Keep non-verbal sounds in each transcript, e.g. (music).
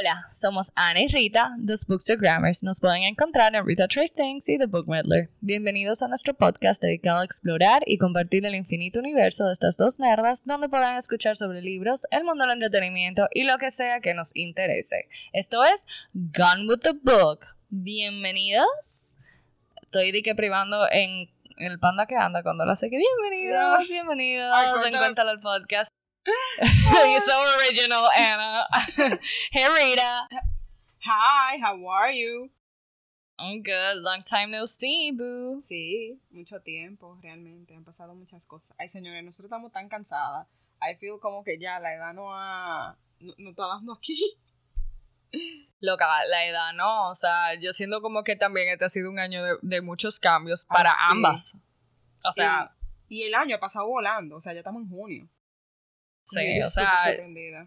Hola, somos Ana y Rita, dos Bookstagrammers. Nos pueden encontrar en Rita Trace Things y The Book Meddler. Bienvenidos a nuestro podcast dedicado a explorar y compartir el infinito universo de estas dos nerdas, donde podrán escuchar sobre libros, el mundo del entretenimiento y lo que sea que nos interese. Esto es Gone with the Book. Bienvenidos. Estoy de que privando en el panda que anda cuando la sé que bienvenidos, bienvenidos. Ay, en cuéntale. Cuéntalo al podcast. (laughs) You're so original, Anna. (laughs) hey, Rita. Hi, how are you? I'm good. Long time no see, boo. Sí, mucho tiempo, realmente. Han pasado muchas cosas. Ay, señores, nosotros estamos tan cansadas. I feel como que ya la edad no ha... No, no está dando aquí. (laughs) Loca, la edad, ¿no? O sea, yo siento como que también este ha sido un año de, de muchos cambios para Ah, sí. ambas. O sea, Y el año ha pasado volando. O sea, ya estamos en junio. Sí, o sea, sorprendida.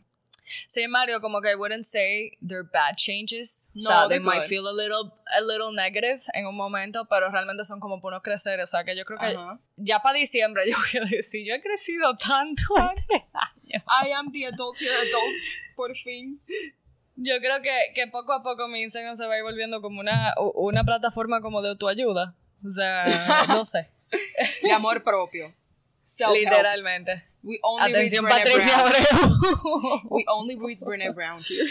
sí, Mario, como que I wouldn't say they're bad changes. o No, sea, they might good. feel a little, a little negative en un momento, pero realmente son como por no crecer. O sea, que yo creo que Ajá. ya para diciembre (laughs) yo voy a decir, yo he crecido tanto este año. I am the adult here adult. Por fin. Yo creo que, que poco a poco mi Instagram se va a ir volviendo como una, una plataforma como de autoayuda. O sea, no sé. (laughs) De amor propio. (laughs) Literalmente. We only Atención, read Patricia Brown. Abreu. (laughs) We only read Brené Brown here.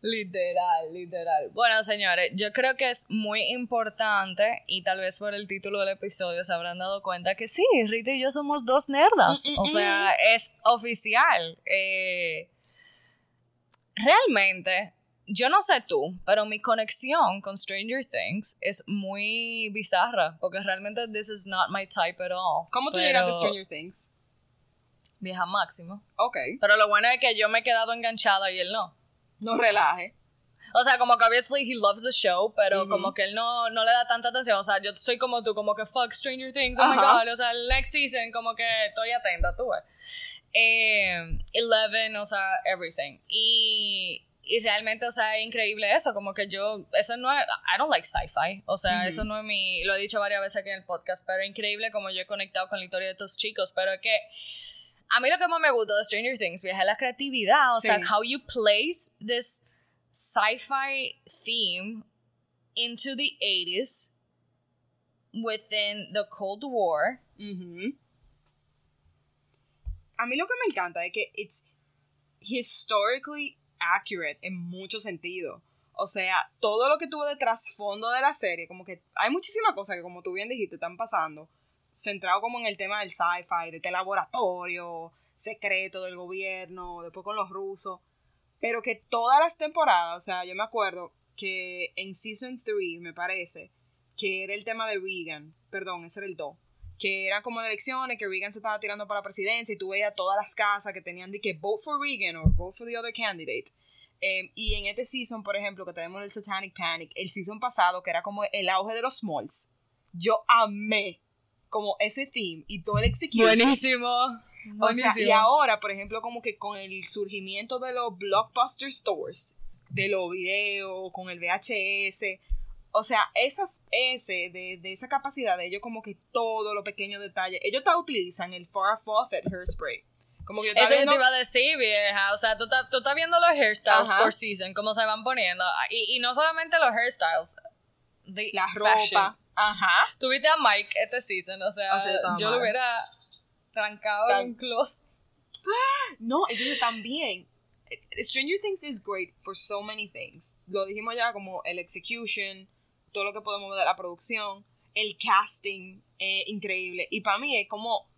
literal, literal. Bueno, señores, yo creo que es muy importante y tal vez por el título del episodio se habrán dado cuenta que sí, Rita y yo somos dos nerdas. Mm, mm, O sea, es oficial. Eh, realmente, yo no sé tú, pero mi conexión con Stranger Things es muy bizarra porque realmente this is not my type at all. ¿Cómo tú Pero- llegaste a Stranger Things? Vieja máximo. Ok. Pero lo bueno es que yo me he quedado enganchada y él no. No relaje. O sea, como que obviously he loves the show, pero Ujú. como que él no, no le da tanta atención. O sea, yo soy como tú, como que fuck Stranger Things, oh my Ajá. god. O sea, el next season, como que estoy atenta, tú ves. Eh, Eleven, o sea, everything. Y, y realmente, o sea, es increíble eso. Como que yo, eso no es, I don't like sci-fi. O sea, Ujú. eso no es mi, lo he dicho varias veces aquí en el podcast, pero es increíble como yo he conectado con la historia de estos chicos. Pero es que a mí lo que más me gusta de Stranger Things, vieja, es la creatividad. O sea, how you place this sci-fi theme into the 80s within the Cold War. A mí lo que me encanta es que it's historically accurate en muchos sentidos. O sea, todo lo que tuvo de trasfondo de la serie, como que hay muchísimas cosas que, como tú bien dijiste, están pasando, centrado como en el tema del sci-fi, de este laboratorio secreto del gobierno, después con los rusos, pero que todas las temporadas, o sea, yo me acuerdo que en Season 3, me parece, que era el tema de Reagan, perdón, ese era el 2, que eran como elecciones, que Reagan se estaba tirando para la presidencia y tú veías todas las casas que tenían de que vote for Reagan o vote for the other candidate. Eh, y en este season, por ejemplo, que tenemos el Satanic Panic, el season pasado, que era como el auge de los smalls, yo amé como ese theme y todo el execution. Buenísimo. O sea, y Buenísimo. ahora, por ejemplo, como que con el surgimiento de los blockbuster stores, de los videos, con el VHS, o sea, esas ese de, de esa capacidad de ellos como que todo lo pequeño detalle, ellos te utilizan el Farrah Fawcett hairspray. Como que yo Eso yo viendo- te iba a decir, vieja. O sea, tú, estás- tú estás viendo los hairstyles Ajá. por season, cómo se van poniendo. Y, y no solamente los hairstyles. La fashion. ropa, ajá. Tuviste a Mike este season, o sea, O sea, estaba yo lo hubiera trancado Tan- en un closet. (gasps) No, entonces también eh, Stranger Things is great for so many things. Lo dijimos ya como el execution, todo lo que podemos ver de la producción, el casting, eh, increíble. Y para mí es como,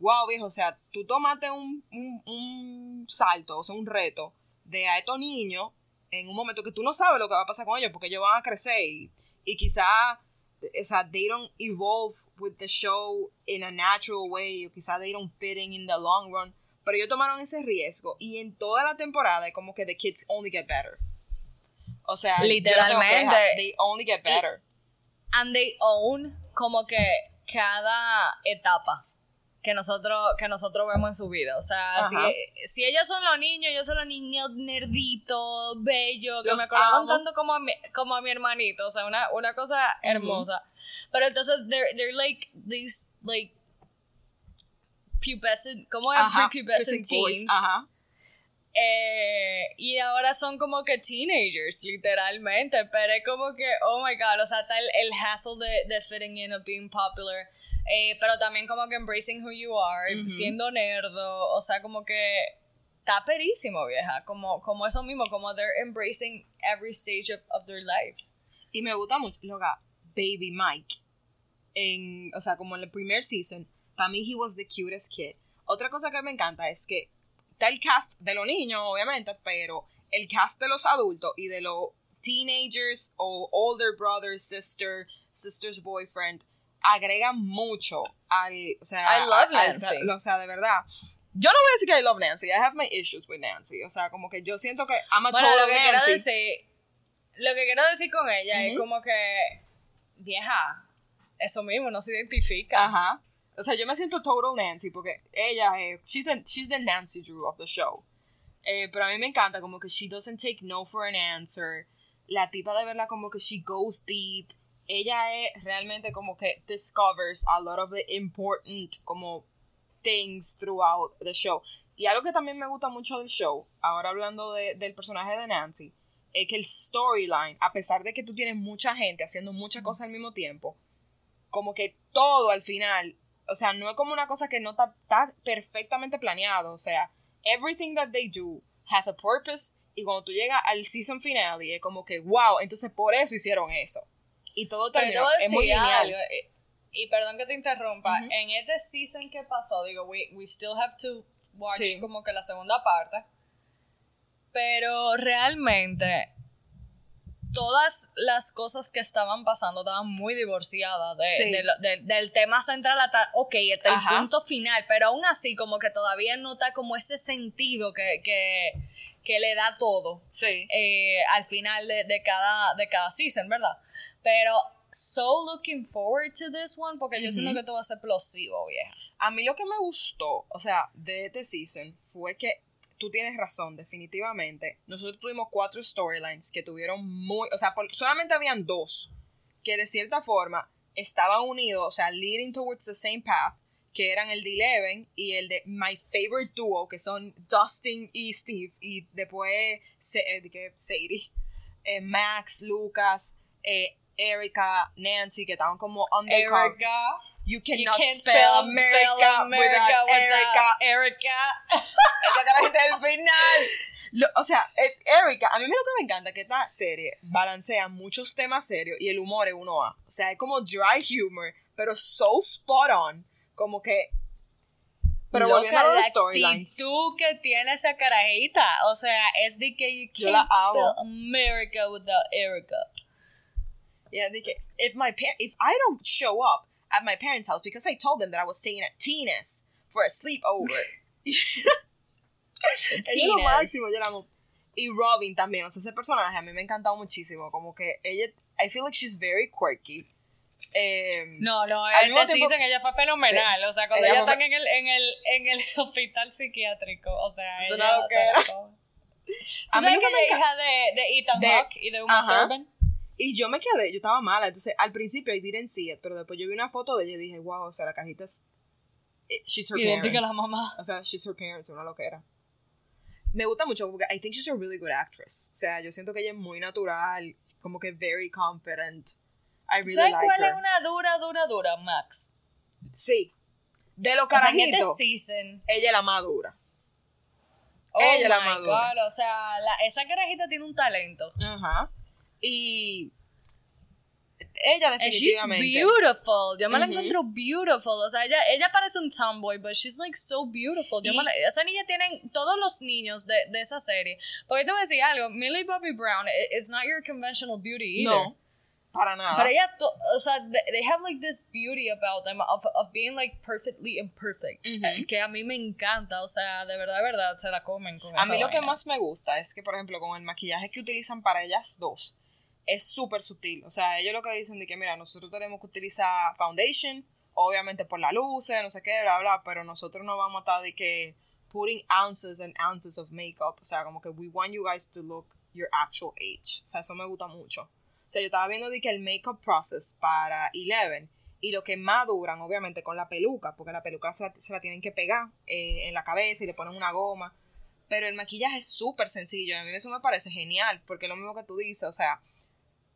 wow, viejo, o sea, tú tomaste un, un, un salto, o sea, un reto de a estos niños en un momento que tú no sabes lo que va a pasar con ellos, porque ellos van a crecer y, y quizá, o sea, they don't evolve with the show in a natural way, o quizá they don't fit in in the long run pero ellos tomaron ese riesgo y en toda la temporada como que the kids only get better. O sea, no Literalmente. queja, they only get better. And they own como que cada etapa que nosotros, que nosotros vemos en su vida. O sea, si, Ajá. si ellos son los niños, yo soy los niños nerditos, bellos, que Los me acordaban tanto como a, mi, como a mi hermanito. O sea, una, una cosa hermosa. Pero entonces, they're, they're like these, like, pubescent, ¿cómo es? Prepubescent teens. Ajá. Eh, y ahora son como que teenagers, literalmente. Pero es como que, oh my god, o sea, está el, el hassle de, de fitting in, of being popular. Eh, pero también como que embracing who you are, siendo nerdo. O sea, como que está perísimo, vieja. Como, como eso mismo, como they're embracing every stage of, of their lives. Y me gusta mucho, loca, Baby Mike. En, o sea, como en el primer season, para mí he was the cutest kid. Otra cosa que me encanta es que está el cast de los niños, obviamente, pero el cast de los adultos y de los teenagers o older brother, sister, sister's boyfriend agregan mucho al, o sea, I love Nancy. o sea, de verdad. Yo no voy a decir que I love Nancy, I have my issues with Nancy, o sea, como que yo siento que I'm a bueno, lo que quiero decir, lo que quiero decir con ella es como que vieja, eso mismo no se identifica. Ajá. O sea, yo me siento total Nancy porque ella es, she's, she's the Nancy Drew of the show. Eh, pero a mí me encanta como que she doesn't take no for an answer. La tipa de verla como que she goes deep. Ella es realmente como que discovers a lot of the important como things throughout the show. Y algo que también me gusta mucho del show, ahora hablando de, del personaje de Nancy, es que el storyline, a pesar de que tú tienes mucha gente haciendo muchas cosas al mismo tiempo, como que todo al final o sea, no es como una cosa que no está, perfectamente planeado. O sea, everything that they do has a purpose. Y cuando tú llegas al season finale, es como que, wow, entonces por eso hicieron eso. Y todo terminó. Es muy lineal. Eh, y, perdón que te interrumpa. En este season que pasó, digo, we, we still have to watch como que la segunda parte. Pero realmente todas las cosas que estaban pasando estaban muy divorciadas de, del tema central hasta, ok, hasta el punto final, pero aún así como que todavía nota como ese sentido que, que, le da todo sí. Eh, al final de, cada, de cada season, ¿verdad? Pero so looking forward to this one porque yo siento que todo va a ser explosivo, vieja. A mí lo que me gustó, o sea, de este season fue que tú tienes razón, definitivamente. Nosotros tuvimos cuatro storylines que tuvieron muy, o sea, solamente habían dos que de cierta forma estaban unidos, o sea, leading towards the same path, que eran el de Eleven y el de My Favorite Duo, que son Dustin y Steve, y después eh, Sadie, eh, Max, Lucas, eh, Erika, Nancy, que estaban como undercover. Erika. You cannot spell, America without, Erica. Erica. Esa carajita del final. o sea, eh, Erika, a mí lo que me encanta que esta serie balancea muchos temas serios y el humor es uno a. O sea, es como dry humor, pero so spot on. Como que. Pero volviendo a los storylines. tú que tiene esa carajita. O sea, es de que you can't spell America without Erica. Yeah, de que if my if I don't show up at my parents' house because I told them that I was staying at Tina's for a sleepover. (laughs) (laughs) es lo máximo, yo la amo. Y Robin también, o sea, ese personaje a mí me ha encantado muchísimo. Como que ella, I feel like she's very quirky. Eh, no, no, el de tiempo, season ella fue fenomenal. o sea, cuando ella, están en el, en, el, en el (laughs) hospital psiquiátrico, o sea, ella. No lo que era. ¿Sabes que ella es hija de, de Ethan Hawke y de Uma Thurman? Y yo me quedé, yo estaba mala. Entonces, al principio I didn't see it, pero después yo vi una foto de ella y dije, wow, o sea, la cajita es. Eh, she's her Idéntica parents. a la mamá. O sea, she's her parents, una loquera. Me gusta mucho porque I think she's a really good actress. O sea, yo siento que ella es muy natural, como que very confident. I really ¿Sabes like cuál her. es una dura, dura, dura, Max? Sí. De los carajitos. O sea, season, ella es la más dura. Oh ella es la más dura. God, o sea, la, esa carajita tiene un talento. Ajá. Y ella definitivamente. And she's beautiful. Yo me la encuentro beautiful. O sea, ella, ella parece un tomboy, but she's like so beautiful. Yo la, esa niña tienen todos los niños de, de, esa serie. Porque te voy a decir algo, Millie Bobby Brown is not your conventional beauty either. No. Para nada. Pero ella, o sea, they have like this beauty about them of, of being like perfectly imperfect. Que a mí me encanta, o sea, de verdad, de verdad, se la comen con A mí lo que más me gusta es que, por ejemplo, con el maquillaje que utilizan para ellas dos, es súper sutil. O sea, ellos lo que dicen de que, mira, nosotros tenemos que utilizar foundation, obviamente por la luz, no sé qué, bla, bla, pero nosotros no vamos a estar de que putting ounces and ounces of makeup. O sea, como que we want you guys to look your actual age. O sea, eso me gusta mucho. O sea, yo estaba viendo de que el makeup process para Eleven y lo que más duran, obviamente, con la peluca, porque la peluca se la, tienen que pegar eh, en la cabeza y le ponen una goma. Pero el maquillaje es súper sencillo. A mí eso me parece genial. Porque es lo mismo que tú dices. O sea,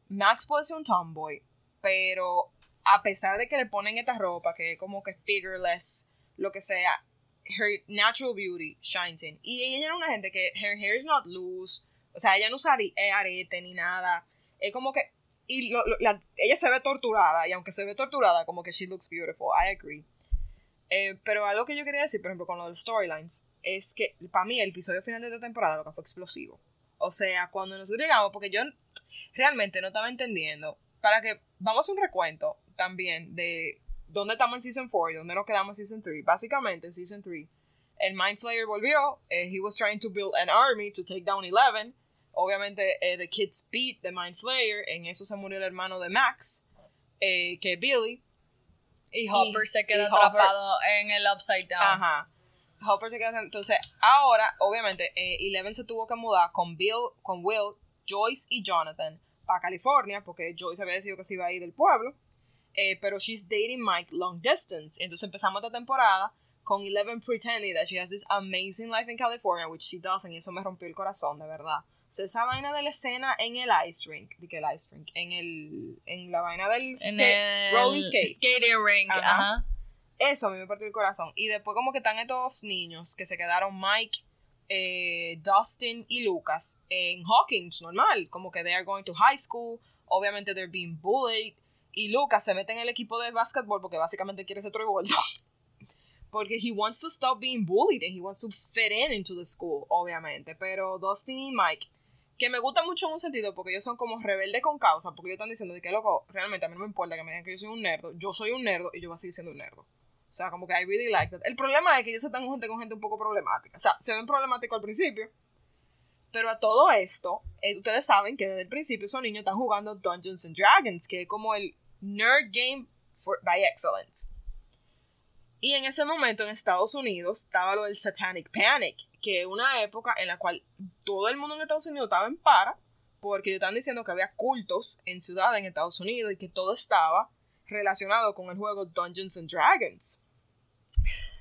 Max puede ser un tomboy. Pero a pesar de que le ponen esta ropa, que es como que figureless, lo que sea, her natural beauty shines in. Y ella era una gente que her hair is not loose. O sea, ella no usa arete ni nada. Es como que. Y ella se ve torturada. Y aunque se ve torturada, como que she looks beautiful. I agree. Eh, pero algo que yo quería decir, por ejemplo, con los storylines, es que para mí el episodio final de esta temporada lo que fue explosivo. O sea, cuando nosotros llegamos, porque yo realmente no estaba entendiendo, para que vamos a un recuento también de dónde estamos en Season 4 y dónde nos quedamos en Season 3. Básicamente, en Season 3, el Mind Flayer volvió, eh, he was trying to build an army to take down Eleven. Obviamente, eh, the kids beat the Mind Flayer, en eso se murió el hermano de Max, que es Billy. Y Hopper se queda atrapado en el Upside Down. Ajá. Hopper se queda. Entonces, ahora, obviamente, eh, Eleven se tuvo que mudar con Bill, con Will, Joyce y Jonathan para California, porque Joyce había decidido que se iba a ir del pueblo. Eh, pero she's dating Mike long distance. Entonces empezamos esta temporada con Eleven pretending that she has this amazing life in California, which she doesn't, y eso me rompió el corazón, de verdad. Sea, esa vaina de la escena en el ice rink, de que el ice rink, en el, en la vaina del skate, rolling skate. Skating rink, ajá. Eso a mí me partió el corazón. Y después como que están estos niños que se quedaron Mike, eh, Dustin y Lucas en Hawkins, normal. Como que they are going to high school. Obviamente they're being bullied. Y Lucas se mete en el equipo de básquetbol porque básicamente quiere ser Troy (laughs) porque he wants to stop being bullied and he wants to fit in into the school, obviamente. Pero Dustin y Mike que me gusta mucho en un sentido porque ellos son como rebeldes con causa, porque ellos están diciendo de que loco, realmente a mí no me importa que me digan que yo soy un nerdo, yo soy un nerdo y yo voy a seguir siendo un nerdo. O sea, como que I really like that. El problema es que ellos están con gente un poco problemática. O sea, se ven problemáticos al principio. Pero a todo esto, eh, ustedes saben que desde el principio esos niños están jugando Dungeons and Dragons, que es como el nerd game for, by excellence. Y en ese momento en Estados Unidos estaba lo del Satanic Panic, que una época en la cual todo el mundo en Estados Unidos estaba en para, porque están diciendo que había cultos en ciudades en Estados Unidos y que todo estaba relacionado con el juego Dungeons and Dragons.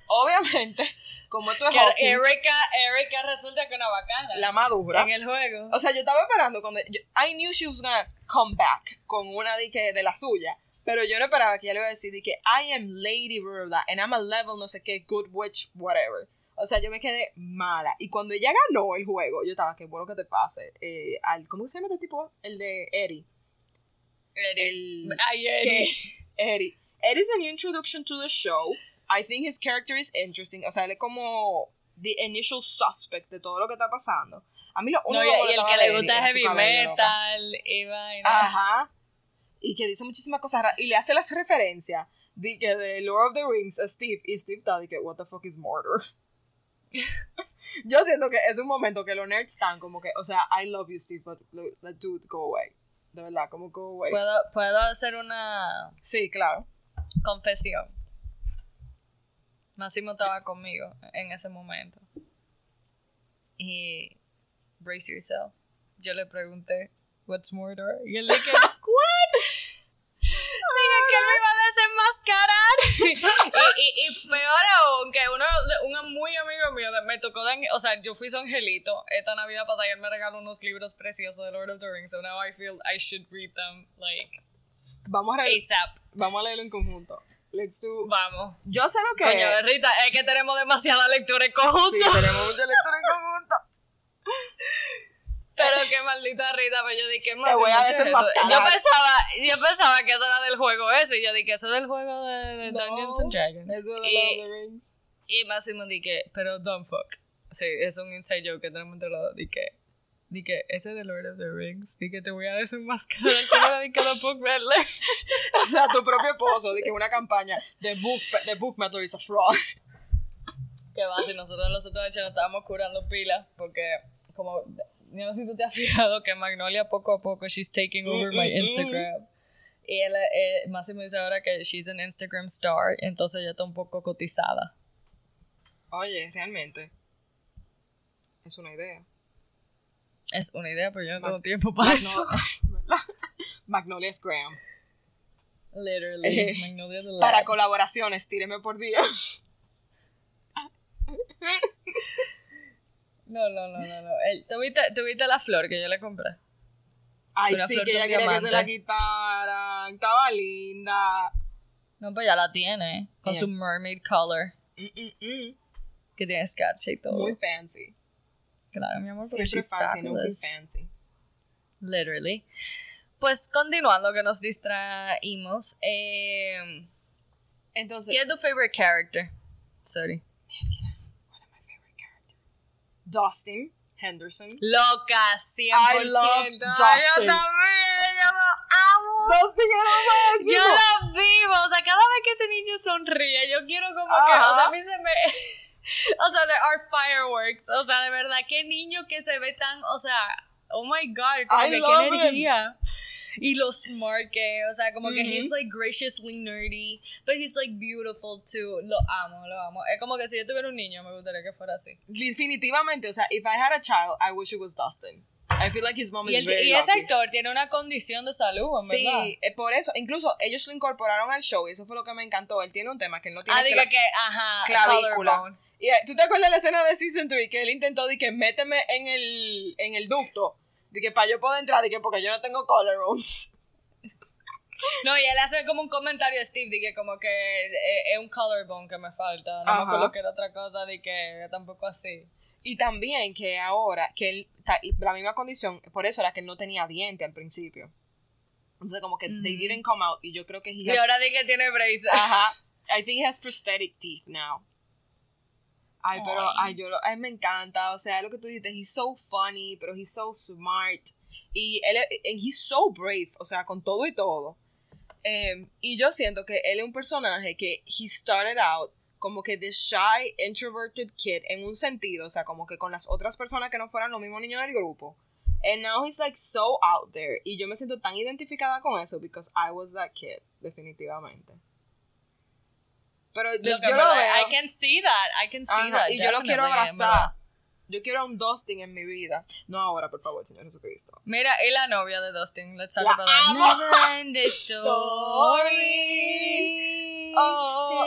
Obviamente, como esto es Erika, Erika resulta que una bacana. La madura. En el juego. O sea, yo estaba esperando cuando... I knew she was gonna come back con una de, que, de la suya. Pero yo no esperaba que ella le iba a decir de que I am Lady Verda and I'm a level no sé qué, good witch, whatever. O sea, yo me quedé mala. Y cuando ella ganó el juego, yo estaba, qué bueno que te pase. Eh, al, ¿Cómo se llama este tipo? El de Eddie. Eddie. El, Ay, Eddie. Eddie. Eddie's a new introduction to the show. I think his character is interesting. O sea, él es como the initial suspect de todo lo que está pasando. A mí lo único no, y, y el que le gusta heavy metal y vaina. Ajá. Y que dice muchísimas cosas raras. Y le hace las referencias de, de Lord of the Rings a Steve. Y Steve está de que, what the fuck is murder? Yo siento que es un momento que los nerds están como que, o sea, I love you, Steve, but let dude go away. De verdad, como go away. ¿Puedo, ¿Puedo hacer una. Sí, claro. Confesión. Máximo estaba conmigo en ese momento. Y. Brace yourself. Yo le pregunté, ¿What's murder? Y él le dije, (laughs) ¿What? Dije que él me iba a desenmascarar. Y, y, peor aún, que uno, un muy amigo mío me tocó, o sea, yo fui su angelito esta Navidad pasada y él me regaló unos libros preciosos de Lord of the Rings. So now I feel I should read them, like, vamos a leer, ASAP. Vamos a leerlo en conjunto. Let's do. Vamos. Yo sé lo que. Coño, Rita, es que tenemos demasiada lectura en conjunto. Sí, tenemos mucha lectura en conjunto. (laughs) Pero qué maldita Rita, pero pues yo dije, más Te voy a desenmascarar. Yo pensaba, yo pensaba que eso era del juego ese, y yo dije, eso es del juego de, Dungeons and Dragons. Eso de y, Lord of the Rings. Y Máximo dije, pero don't fuck. Sí, es un inside joke que tenemos entre los dos. Dije, dije, ese de Lord of the Rings, dije, te voy a desenmascarar dije lo book verle. o sea, tu propio esposo, dije, una campaña de book, de book metal is a fraud. Que va, si nosotros los otros nos estábamos curando pilas, porque como yo no sé si tú te has (laughs) fijado que Magnolia poco a poco, she's taking mm, over my mm, mm. Instagram. Y él, eh, Máximo dice ahora que she's an Instagram star, entonces ella está un poco cotizada. Oye, realmente. Es una idea. Es una idea, pero yo no tengo tiempo para eso. (laughs) Magnolia Graham. Literally. Eh, Magnolia Para colaboraciones, tíreme por día. (laughs) No, no, no, no, no. ¿tuviste, tuviste la flor que yo le compré? Ay, Una sí, que ella quería que se la diamante. quitaran. Estaba linda. No, pues ya la tiene. Con su mermaid color. Mm, mm, mm. Que tiene sketch y todo. Muy fancy. Claro, mi amor, porque Siempre she's fancy, nunca fabulous. fancy. Literally. Pues continuando, que nos distraímos. Eh, Entonces, ¿Quién es tu favorite character? Sorry. one of my favorite characters. Dustin Henderson. Loca, 100%. I love Ay, Yo Dustin. también, yo lo amo. Dustin era. Yo lo vivo. O sea, cada vez que ese niño sonríe, yo quiero como que. O sea, a mí se me. (laughs) O sea, there are fireworks. O sea, de verdad, qué niño que se ve tan. O sea, oh my god, como I que qué him. Y lo smart que, o sea, como que Ujú. he's like graciously nerdy, but he's like beautiful too. Lo amo, lo amo. Es como que si yo tuviera un niño, me gustaría que fuera así. Definitivamente, o sea, if I had a child, I wish it was Dustin. I feel like his mom Y, is el, very y ese lucky. actor tiene una condición de salud, en verdad. Sí, eh, por eso, incluso ellos lo incorporaron al show y eso fue lo que me encantó. Él tiene un tema que él no tiene Ah, diga que, ajá, clavícula. collarbone. Y, eh, ¿Tú te acuerdas de la escena de Season 3 que él intentó de que méteme en el, en el ducto? De que para yo poder entrar, de que porque yo no tengo collarbones. (laughs) No, y él hace como un comentario a Steve de que como que eh, es un collarbone que me falta. No Ajá. me acuerdo que era otra cosa de que tampoco así. Y también que ahora, que él, la misma condición, por eso era que él no tenía diente al principio. Entonces como que they Ujú. didn't come out y yo creo que he Y has- ahora di que tiene braces. Ajá. I think he has prosthetic teeth now. Ay, pero Ay. yo lo, ay, me encanta. O sea, lo que tú dices, he's so funny, pero he's so smart. Y él and he's so brave, o sea, con todo y todo. Em, y yo siento que él es un personaje que he started out como que the shy, introverted kid en un sentido, o sea, como que con las otras personas que no fueran los mismos niños del grupo. And now he's like so out there. Y yo me siento tan identificada con eso because I was that kid, definitivamente. Pero yo, yo lo veo. I can see that. I can see Ajá, that. y yo lo quiero abrazar. Yo quiero un Dustin en mi vida. No ahora, por favor, Señor Jesucristo. Mira, y la novia de Dustin. Let's talk La about that. Never end the story. (laughs) Oh.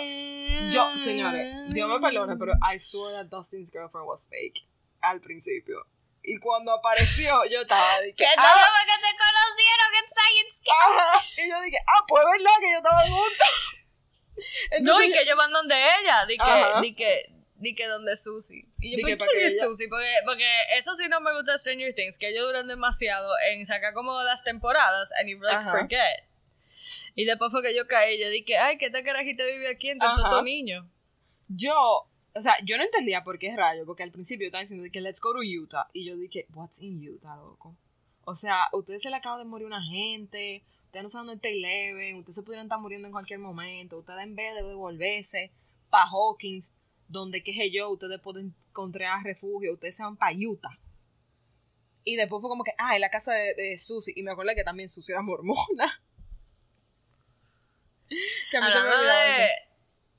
Yo, señores, Dios me perdone, pero I swore that Dustin's girlfriend was fake al principio. Y cuando apareció, yo estaba de que, (laughs) Que ah, que se conocieron en Science Camp. ajá. Y yo dije, ah, pues es verdad que yo estaba (laughs) No, y que ellos van donde ella, di que, di que, di que donde Susie. Y yo, ¿por qué es ella- Susie? Porque, porque eso sí no me gusta de Stranger Things, que ellos duran demasiado en sacar como las temporadas and you like Ajá. forget. Y después fue que yo caí, yo dije, ay, que esta carajita vive aquí entre estos niños. yo, o sea, yo no entendía por qué rayo, porque al principio estaban diciendo de que let's go to Utah. Y yo dije, what's in Utah, loco? O sea, ustedes se le acaba de morir una gente, ustedes no saben dónde está Eleven, ustedes se pudieran estar muriendo en cualquier momento, ustedes en vez de devolverse para Hawkins, donde, qué sé yo, ustedes pueden encontrar refugio, ustedes se van para Utah. Y después fue como que, ah, en la casa de, de Susie, y me acuerdo que también Susie era mormona. (laughs) que a mí se me Hablando olvidaba eso.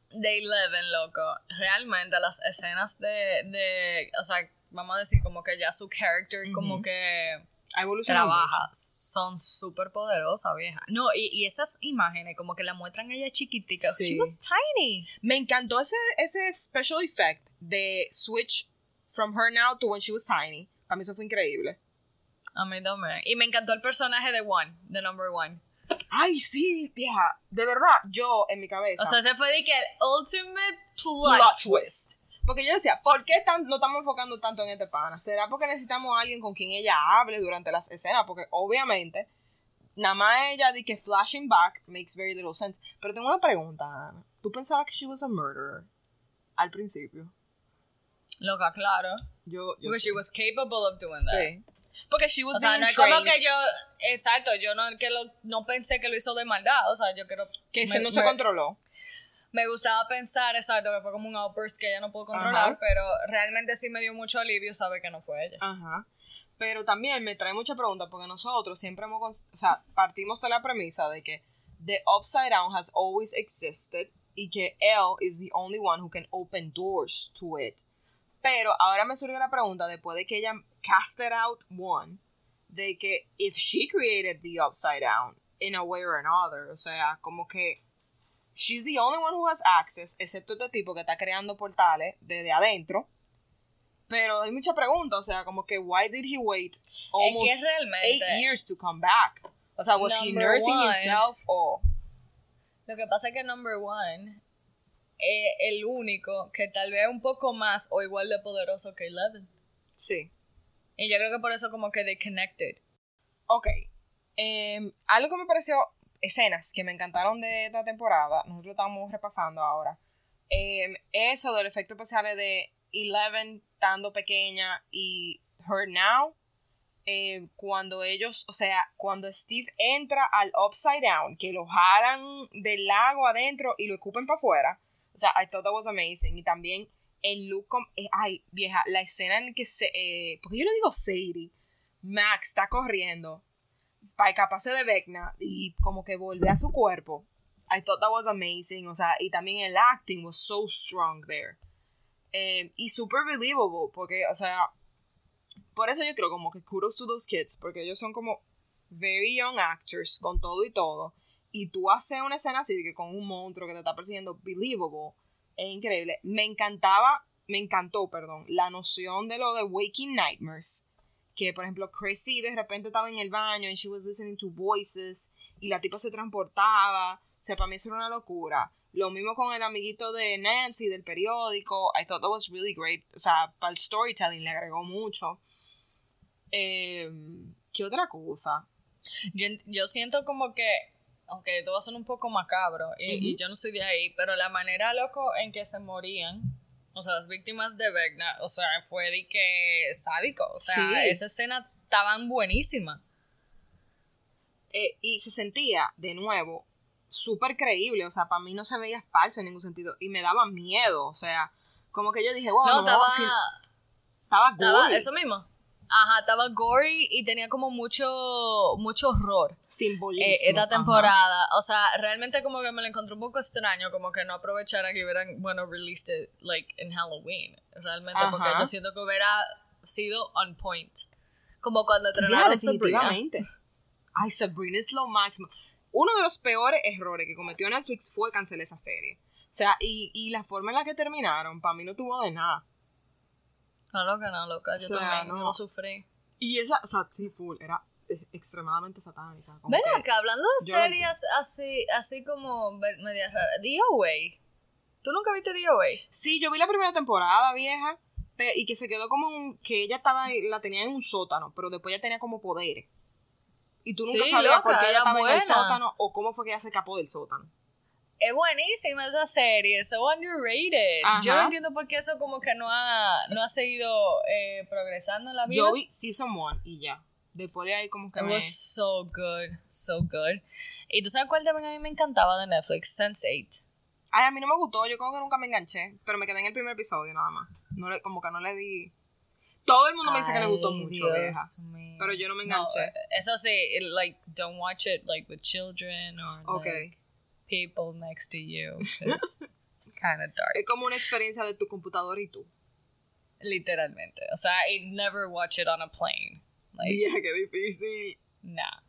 de, de Eleven, loco, realmente las escenas de, de, o sea, vamos a decir como que ya su character como que. Trabaja, son súper poderosas, vieja. No, y, y esas imágenes como que la muestran a ella chiquitica. Sí. She was tiny. Me encantó ese, ese special effect de switch from her now to when she was tiny. Para mí eso fue increíble. A mí también. Y me encantó el personaje de One, de Number One. Ay, sí, vieja. De verdad, yo en mi cabeza. O sea, ese fue de que el ultimate plot, plot twist. twist. Porque yo decía, ¿por qué tan, no estamos enfocando tanto en este pana? ¿Será porque necesitamos a alguien con quien ella hable durante las escenas? Porque obviamente, nada más ella de que flashing back makes very little sense. Pero tengo una pregunta, Ana. ¿Tú pensabas que she was a murderer al principio? Loca, claro. Yo, yo Porque sí. she was capable of doing that. Sí. Porque she was O sea, no es como que yo, exacto, yo no, que lo, no pensé que lo hizo de maldad, o sea, yo creo que me- se no se controló. Me gustaba pensar, exacto, que fue como un outburst que ella no pudo controlar, Ajá. pero realmente sí me dio mucho alivio saber que no fue ella. Ajá. Pero también me trae mucha pregunta porque nosotros siempre hemos, o sea, partimos de la premisa de que the upside down has always existed y que él is the only one who can open doors to it. Pero ahora me surge la pregunta después de que ella casted out one de que if she created the upside down in a way or another, o sea, como que she's the only one who has access, excepto este tipo que está creando portales desde adentro. Pero hay mucha pregunta, o sea, como que, why did he wait almost es que realmente, eight years to come back? O sea, was he nursing one. himself o... Lo que pasa es que number one es el único que tal vez es un poco más o igual de poderoso que Eleven. Sí. Y yo creo que por eso como que they connected. Ok. Em, algo que me pareció, escenas que me encantaron de esta temporada, nosotros lo estamos repasando ahora, em, eso del efecto especial de Eleven estando pequeña y Her Now, eh, cuando ellos, o sea, cuando Steve entra al Upside Down, que lo jalan del lago adentro y lo escupen para afuera, o sea, I thought that was amazing. Y también el look, eh, ay, vieja, la escena en que se, eh, porque yo le digo Sadie, Max está corriendo para escaparse de Vecna y como que volver a su cuerpo. I thought that was amazing. O sea, y también el acting was so strong there. Eh, y super believable, porque, o sea, por eso yo creo como que kudos to those kids, porque ellos son como very young actors con todo y todo. Y tú haces una escena así que con un monstruo que te está persiguiendo, believable, es increíble. Me encantaba, me encantó, perdón, la noción de lo de Waking Nightmares. Que, por ejemplo, Chrissy de repente estaba en el baño y she was listening to voices y la tipa se transportaba. O sea, para mí eso era una locura. Lo mismo con el amiguito de Nancy del periódico. I thought that was really great. O sea, para el storytelling le agregó mucho. Eh, ¿Qué otra cosa? Yo, yo siento como que, aunque esto va a ser un poco macabro, y, y yo no soy de ahí, pero la manera, loco, en que se morían, o sea, las víctimas de Vecna, o sea, fue de que sádico, o sea, Sí. esas escenas estaban buenísimas. Eh, y se sentía, de nuevo, súper creíble. O sea, para mí no se veía falso en ningún sentido. Y me daba miedo. O sea, como que yo dije, wow, No, no, estaba, estaba estaba, eso mismo. Ajá, estaba gory y tenía como mucho, mucho horror. simbolismo. eh, esta ajá. temporada. O sea, realmente como que me lo encontré un poco extraño, como que no aprovechara que hubieran, bueno, released it, like, en Halloween. Realmente, porque yo siento que hubiera sido on point. Como cuando entrenaron Sabrina. Ay, Sabrina es lo máximo. Uno de los peores errores que cometió Netflix fue cancelar esa serie. O sea, y, y la forma en la que terminaron, para mí no tuvo de nada. No, loca, no, loca. Yo O sea, también no. yo lo sufrí. Y esa, o sea, sí, full, era extremadamente satánica. Ven acá, hablando de series así, así como medias raras. DOA. ¿Tú nunca viste DOA? Sí, yo vi la primera temporada, vieja, y que se quedó como un, que ella estaba, la tenía en un sótano, pero después ella tenía como poderes. Y tú nunca Sí, sabías loca, por qué ella estaba en el sótano o cómo fue que ella se escapó del sótano. Es buenísima esa serie, so underrated. Yo no entiendo por qué eso como que no ha, no ha seguido eh, progresando en la vida. Yo vi Season 1 y ya. Después de ahí como que It me... was so good, so good. Y tú sabes cuál también a mí me encantaba de Netflix, Sense8. Ay, a mí no me gustó, yo como que nunca me enganché, pero me quedé en el primer episodio nada más. No le, como que no le di... Todo el mundo me dice que le gustó mucho, vieja. Pero yo no me enganché. eh, eso sí, it, like, don't watch it like with children or Ok. like, people next to you. it's (laughs) kind of dark. Es como una experiencia de tu computadora y tú. Literalmente. O sea, I never watch it on a plane. Like, Vieja, qué difícil. Nah.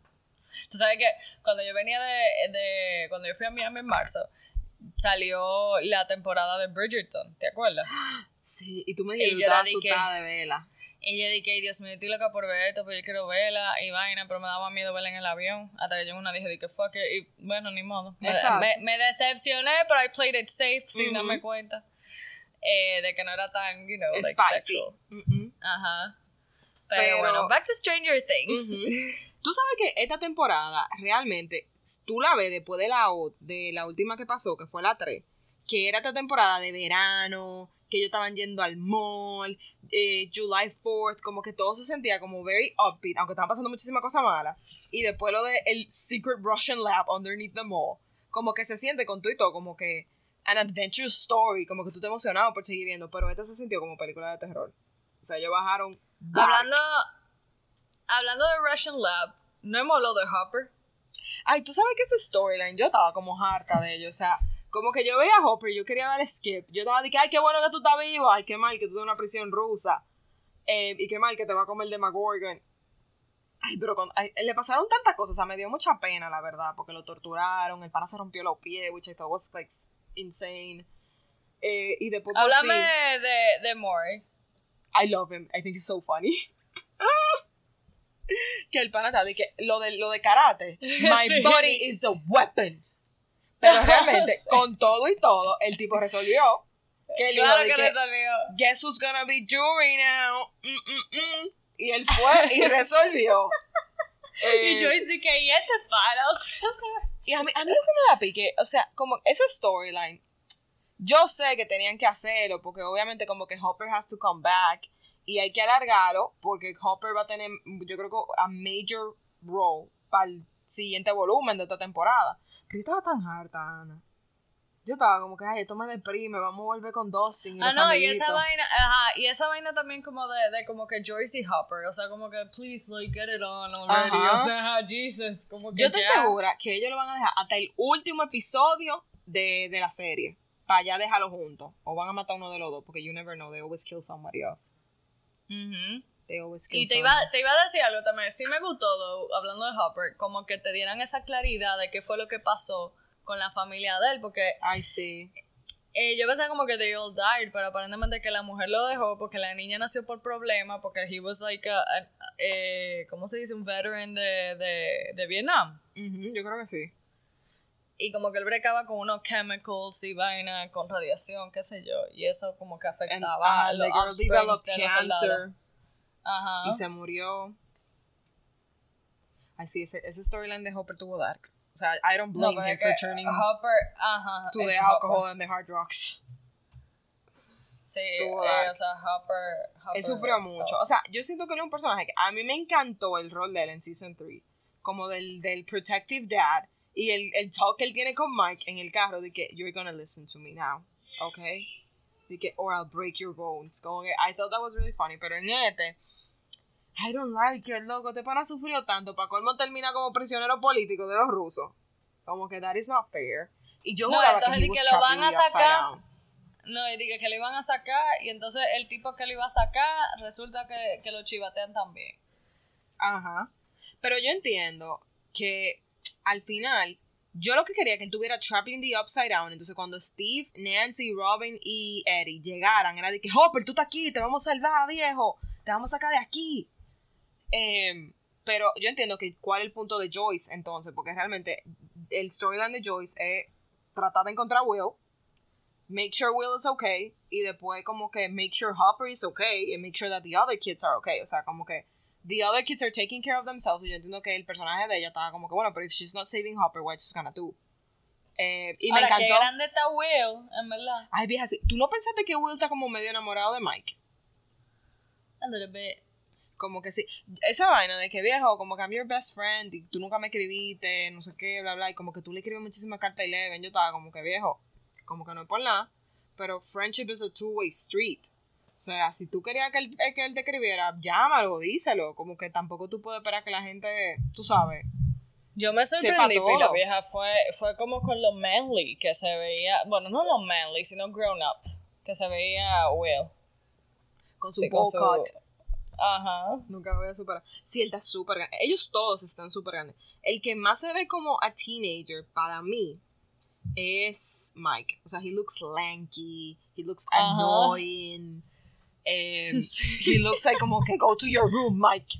Tú sabes que cuando yo venía de, de. Cuando yo fui a Miami en marzo, salió la temporada de Bridgerton, ¿te acuerdas? (gasps) Sí, y tú me dijiste que- asustada de vela. Y yo dije, "Ay, Dios mío, estoy loca por ver esto, pero yo quiero verla y vaina, pero me daba miedo verla en el avión. Hasta que yo en una dije, dije, fuck it, y bueno, ni modo. Me, me, me decepcioné, pero I played it safe sin Ujú. darme cuenta. Eh, de que no era tan, you know, like Spicy. sexual. Mm-mm. Ajá. Pero, Pero- bueno, back to Stranger Things. Ujú. Tú sabes que esta temporada, realmente, tú la ves después de la, de la última que pasó, que fue la 3, que era esta temporada de verano, que ellos estaban yendo al mall, eh, July 4th, como que todo se sentía como very upbeat, aunque estaban pasando muchísimas cosas malas. Y después lo de el Secret Russian Lab underneath the mall, como que se siente con tú y todo, como que an adventure story, como que tú te emocionado por seguir viendo, pero esta se sintió como película de terror. O sea, ellos bajaron... Hablando, hablando de Russian Lab, no hemos hablado de Hopper. Ay, tú sabes que ese storyline, yo estaba como harta de ello. O sea, como que yo veía a Hopper y yo quería darle skip. Yo estaba de que, ay, qué bueno que tú estás vivo. Ay, qué mal que tú estás en una prisión rusa. Eh, y qué mal que te va a comer Demagorgon. Ay, pero ay, le pasaron tantas cosas. O sea, me dio mucha pena, la verdad, porque lo torturaron. El pana se rompió los pies, which I thought was like insane. Eh, y después por Háblame fin- de, de Maury. I love him. I think he's so funny. (laughs) que el pana está de que lo de, lo de karate. (laughs) My Sí. body is a weapon. Pero (laughs) realmente, Sí. con todo y todo, el tipo resolvió que Claro que que, resolvió. guess who's gonna be jury now? Mm, mm, mm. Y él fue y (laughs) resolvió. Eh, Y Joyce dice que y este para, (laughs) y a mí, a mí lo que me da pique, o sea, como esa storyline, yo sé que tenían que hacerlo, porque obviamente como que Hopper has to come back, y hay que alargarlo, porque Hopper va a tener, yo creo que a major role para el siguiente volumen de esta temporada. Pero yo estaba tan harta, Ana. Yo estaba como que, ay, esto me deprime, vamos a volver con Dustin y Ah, los no, y esa vaina, ajá, y esa vaina también como de, de como que Joyce y Hopper, o sea, como que, please, like, get it on already, Ajá. o sea, Jesus, como que Yo estoy ya. segura que ellos lo van a dejar hasta el último episodio de, de la serie. Para ya dejarlo juntos. O van a matar uno de los dos. Porque you never know. They always kill somebody off. Ujú. They always kill Y te iba, te iba a decir algo también, sí me gustó, though, hablando de Hopper, como que te dieran esa claridad de qué fue lo que pasó con la familia de él, porque Ay, sí. eh, yo pensaba como que they all died, pero aparentemente que la mujer lo dejó porque la niña nació por problema, porque he was like a, a- eh, ¿cómo se dice? Un veteran de, de, de Vietnam. Ujú, yo creo que sí. Y como que él brecaba con unos chemicals y vaina con radiación, qué sé yo, y eso como que And, afectaba ah, a the los cancer. Ajá. Y se murió. Ay, sí, ese, ese storyline de Hopper tuvo dark. O sea, I don't No, blame pero him for turning Hopper, ajá, to the Hopper. alcohol and the hard rocks. Sí, eh, o sea, Hopper, Hopper Él sufrió mucho. O sea, yo siento que él es un personaje que a mí me encantó el rol de él en Season 3. Como del, del protective dad. Y el, el talk que él tiene con Mike en el carro de que you're gonna listen to me now. Okay? De que, or I'll break your bones. Como que, I thought that was really funny. Pero en este, I don't like it, loco. Te pana sufrió tanto. Para colmo termina como prisionero político de los rusos. Como que that is not fair. Y yo No, juraba que entonces was que lo van a sacar. No, y dije que le iban a sacar y entonces el tipo que le iba a sacar resulta que, que lo chivatean también. Ajá. Pero yo entiendo que al final, yo lo que quería que él tuviera Trapped in the Upside Down. Entonces, cuando Steve, Nancy, Robin y Eddie llegaran, era de que, Hopper, tú estás aquí, te vamos a salvar, viejo, te vamos a sacar de aquí. Em, pero yo entiendo que cuál es el punto de Joyce entonces, porque realmente el storyline de Joyce es tratar de encontrar a Will, make sure Will is okay, y después como que make sure Hopper is okay, and make sure that the other kids are okay. O sea, como que the other kids are taking care of themselves, y yo entiendo que el personaje de ella estaba como que, bueno, pero if she's not saving Hopper, what's she gonna do? Eh, y me Ahora, qué encantó. grande está Will, en verdad. Ay, vieja. ¿tú no pensaste que Will está como medio enamorado de Mike? A little bit. Como que sí. Esa vaina de que viejo, como que I'm your best friend y tú nunca me escribiste, no sé qué, bla, bla, y como que tú le escribes muchísimas cartas a Eleven. Yo estaba como que viejo, como que no es por nada, pero friendship is a two-way street. O sea, si tú querías que él, eh, que él te escribiera, llámalo, díselo. Como que tampoco tú puedes esperar que la gente, tú sabes. Yo me sorprendí, todo. la vieja fue, fue como con lo manly que se veía, bueno, no lo manly, sino grown up, que se veía Will. Con su Sí, con bowl su- cut. Ajá. Nunca lo voy a superar. Sí, él está súper grande. Ellos todos están súper grandes. El que más se ve como a teenager para mí es Mike. O sea, he looks lanky, he looks Ajá. annoying. Em, (laughs) he looks like como que go to your room, Mike.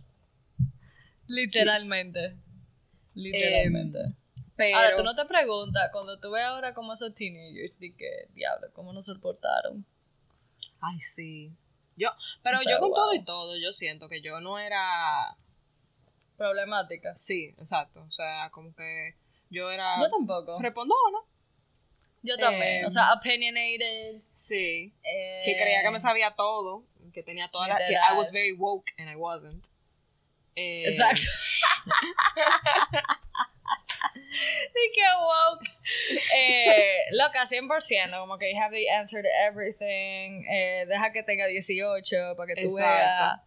Literalmente. Literalmente. Pero Ahora, tú no te preguntas, cuando tú ves ahora como esos teenagers, di que, diablo, ¿cómo nos soportaron? Ay, sí. Yo, pero yo con wow. todo y todo, yo siento que yo no era. Problemáticas. Sí, exacto. O sea, como que yo era. Yo tampoco. Respondona. Yo también. Em, o sea, opinionated. Sí. eh, que creía que me sabía todo, que tenía toda la... que I was very woke and I wasn't. Eh, Exacto. (laughs) Di que woke. Eh, loca, 100%. Como que you have the answer to everything. Eh, deja que tenga 18 para que tú Exacto. veas.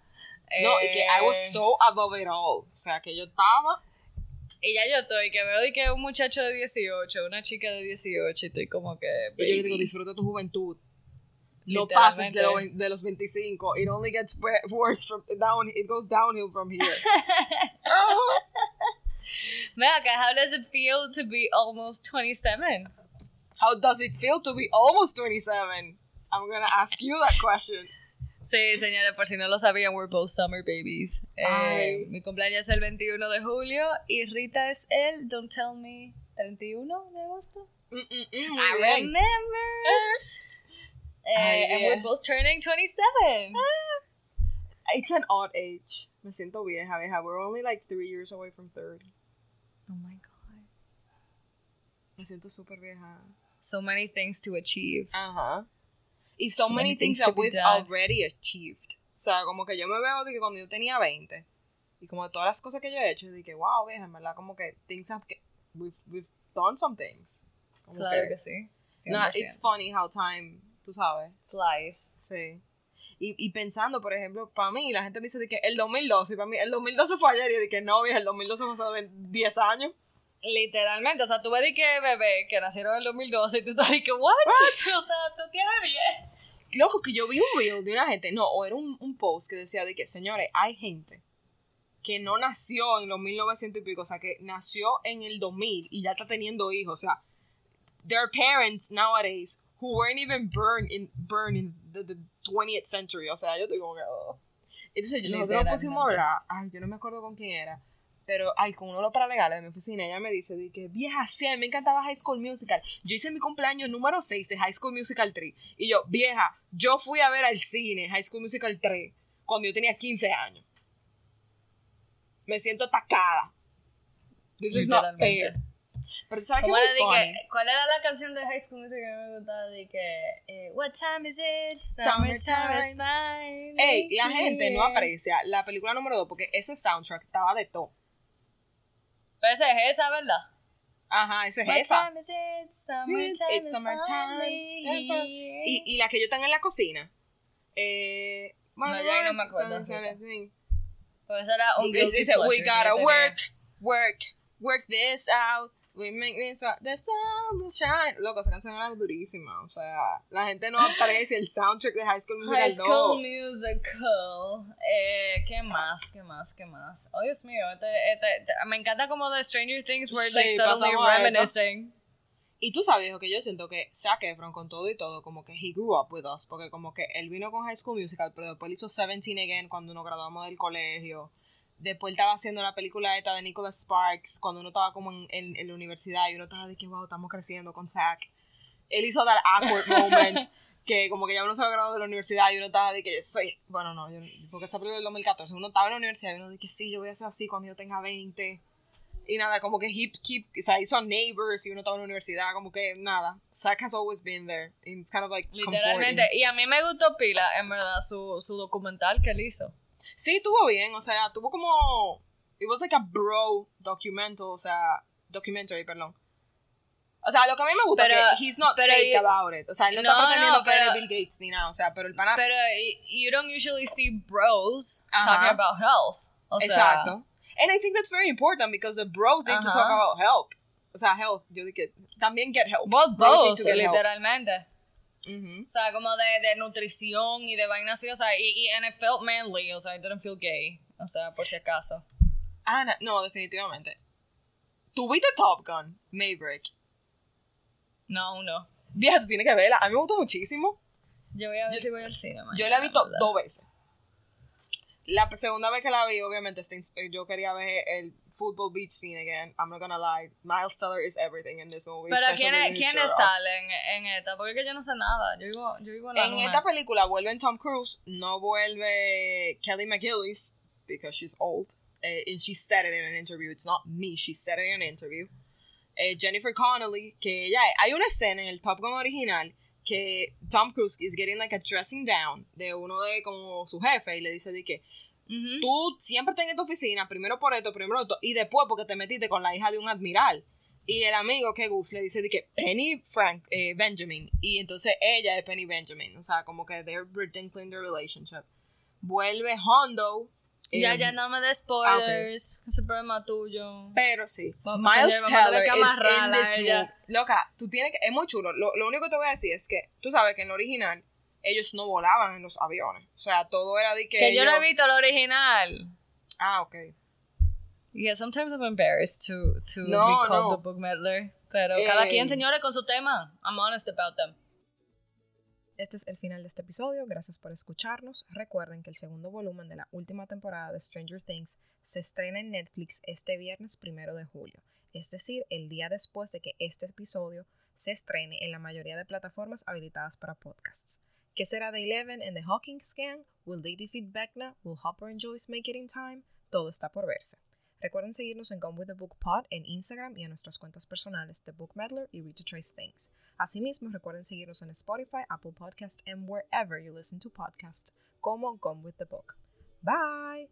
No, y que I was Eh, so above it all. O sea, que yo estaba... Y ya yo estoy, que veo de que un muchacho de 18, una chica de 18, y estoy como que. Y yo le digo, disfruta tu juventud. No pases de, lo de los 25. It only gets worse from down. It goes downhill from here. (laughs) Acá, how does it feel to be almost 27? How does it feel to be almost 27? I'm gonna ask you that question. Sí, señores, por si no lo sabían, we're both summer babies. Eh, mi cumpleaños es el 21 de julio y Rita es el, don't tell me, 31 de agosto. Mm, mm, mm, I bien. remember. Eh, Ay, and yeah. we're both turning 27. It's an odd age. Me siento vieja, vieja. We're only like three years away from 30. Oh my god. Me siento súper vieja. So many things to achieve. Ajá. Y so, So many, many things, that we've done. already achieved. O sea, como que yo me veo de que cuando yo tenía 20 y como de todas las cosas que yo he hecho, de que wow, vieja, en verdad, como que things have we've, we've done some things. Como Claro que sí. Nah, 100%. it's funny how time, tú sabes. Flies. Sí. Y, y pensando, por ejemplo, para mí, la gente me dice de que el 2012, y para mí el 2012 fue ayer, y de que no, vieja, el 2012 fue hace 10 años. Literalmente, o sea, tú ves de que bebé que nacieron en el 2012 y tú estás de que, what? (laughs) o sea, tú tienes bien. Loco, que yo vi un reel de una gente, no, o era un, un post que decía de que, señores, hay gente que no nació en los 1900 y pico, o sea, que nació en el 2000 y ya está teniendo hijos, o sea, there are parents nowadays who weren't even born in, born in the, the 20th century, o sea, yo estoy como que, oh. Entonces, nosotros nos pusimos a hablar, ay, yo no me acuerdo con quién era, pero, ay, con uno de los paralegales de mi oficina, ella me dice, de que, vieja, sí, a mí me encantaba High School Musical. Yo hice mi cumpleaños número 6 de High School Musical 3. Y yo, vieja, yo fui a ver al cine High School Musical 3 cuando yo tenía 15 años. Me siento atacada. This is not fair. Pero sabes que ¿Cómo era muy de funny? que, ¿Cuál era la canción de High School Musical que me gustaba? De que, eh, What time is it? Summertime. Summertime is mine. Ey, la gente no aprecia la película número 2 porque ese soundtrack estaba de todo. Pero esa es esa, ¿verdad? Ajá, esa es What esa. time is it? Summertime It's summertime. Y, y la que yo están en la cocina. Eh, No, ahí no me acuerdo, Pues esa era un Dice, we gotta yo work, work, work this out. We make this. The sun will shine. Loco, esa canción era durísima. O sea, la gente no aprecia el soundtrack de High School Musical. High School no. Musical. Eh, ¿Qué más? ¿Qué más? ¿Qué más? Oh, Dios mío. Este, este, este- me encanta como de Stranger Things like Sí, suddenly reminiscing. Y tú sabes, que yo siento que Zac Efron con todo y todo, como que he grew up with us. Porque como que él vino con High School Musical, pero después hizo 17 Again cuando nos graduamos del colegio. Después estaba haciendo la película esta de Nicholas Sparks cuando uno estaba como en, en- en la universidad y uno estaba de que, wow, estamos creciendo con Zac. Él hizo that awkward (laughs) moment que como que ya uno se había graduado de la universidad y uno estaba de que yo soy, bueno, no, yo, porque esa película del 2014, uno estaba en la universidad y uno de que sí, yo voy a ser así cuando yo tenga 20. Y nada, como que hip, keep, o sea, hizo Neighbors y uno estaba en la universidad, como que nada. Zack has always been there. And it's kind of like Literalmente. Y a mí me gustó pila, en verdad, su, su documental que él hizo. Sí, tuvo bien, o sea, tuvo como. It was like a bro documental, o sea, documentary, perdón. O sea, lo que a mí me gusta Pero- es que he's not pero fake yo- about it. O sea, él no, No, está pretendiendo no, que pero- es Bill Gates ni nada, o sea, pero el pana. Pero you don't usually see bros talking about health. O sea, Exacto. And I think that's very important because the bros need to Ajá. talk about help. O sea, health. Yo dije, también get help. Both, both, to get help. O sea, como de, de nutrición y de vainas así, o sea, y, y and it felt manly, o sea, it didn't feel gay, o sea, por si acaso. Ana, no, definitivamente. ¿Tuviste Top Gun? Maverick. No, no. Vieja, tú tienes que verla. A mí me gustó muchísimo. Yo voy a ver si voy al cine mañana, Yo la he visto ¿verdad? dos veces. La segunda vez que la vi, obviamente, yo quería ver el Football Beach scene again. I'm not gonna lie. Miles Teller is everything in this movie. Pero ¿quiénes, ¿quiénes salen en esta? Porque que yo no sé nada. Yo vivo, yo vivo en la En nube. esta película vuelven Tom Cruise, no vuelve Kelly McGillis, because she's old. eh, and she said it in an interview. It's not me, she said it in an interview. Eh, Jennifer Connelly, que ella hay una escena en el Top Gun original que Tom Cruise is getting like a dressing down de uno de como su jefe y le dice de que Tú siempre estás en tu oficina, primero por esto, primero esto, y después porque te metiste con la hija de un admiral. Y el amigo que Gus le dice de que Penny Frank eh, Benjamin, y entonces ella es Penny Benjamin, o sea, como que they're rekindling their relationship. Vuelve Hondo. eh, Ya, ya, no me des spoilers. Ese problema tuyo. Pero sí, Vamos, Miles Teller in this movie. Loca, tú tienes que, es muy chulo. Lo, lo único que te voy a decir es que tú sabes que en el original ellos no volaban en los aviones. O sea, todo era de que. Que yo no ellos- he visto el original. Ah, ok. Yeah, sometimes I'm embarrassed to, to No, be called no. the book meddler. Pero cada Eh. quien, señores, con su tema. I'm honest about them. Este es el final de este episodio, gracias por escucharnos. Recuerden que el segundo volumen de la última temporada de Stranger Things se estrena en Netflix este viernes primero de julio, es decir, el día después de que este episodio se estrene en la mayoría de plataformas habilitadas para podcasts. ¿Qué será de Eleven en The Hawkins Gang? ¿Will they defeat Vecna? ¿Will Hopper and Joyce make it in time? Todo está por verse. Recuerden seguirnos en Gone with the Book Pod en Instagram y en nuestras cuentas personales The Book Meddler y Read to Trace Things. Asimismo, recuerden seguirnos en Spotify, Apple Podcasts and wherever you listen to podcasts como Gone with the Book. Bye!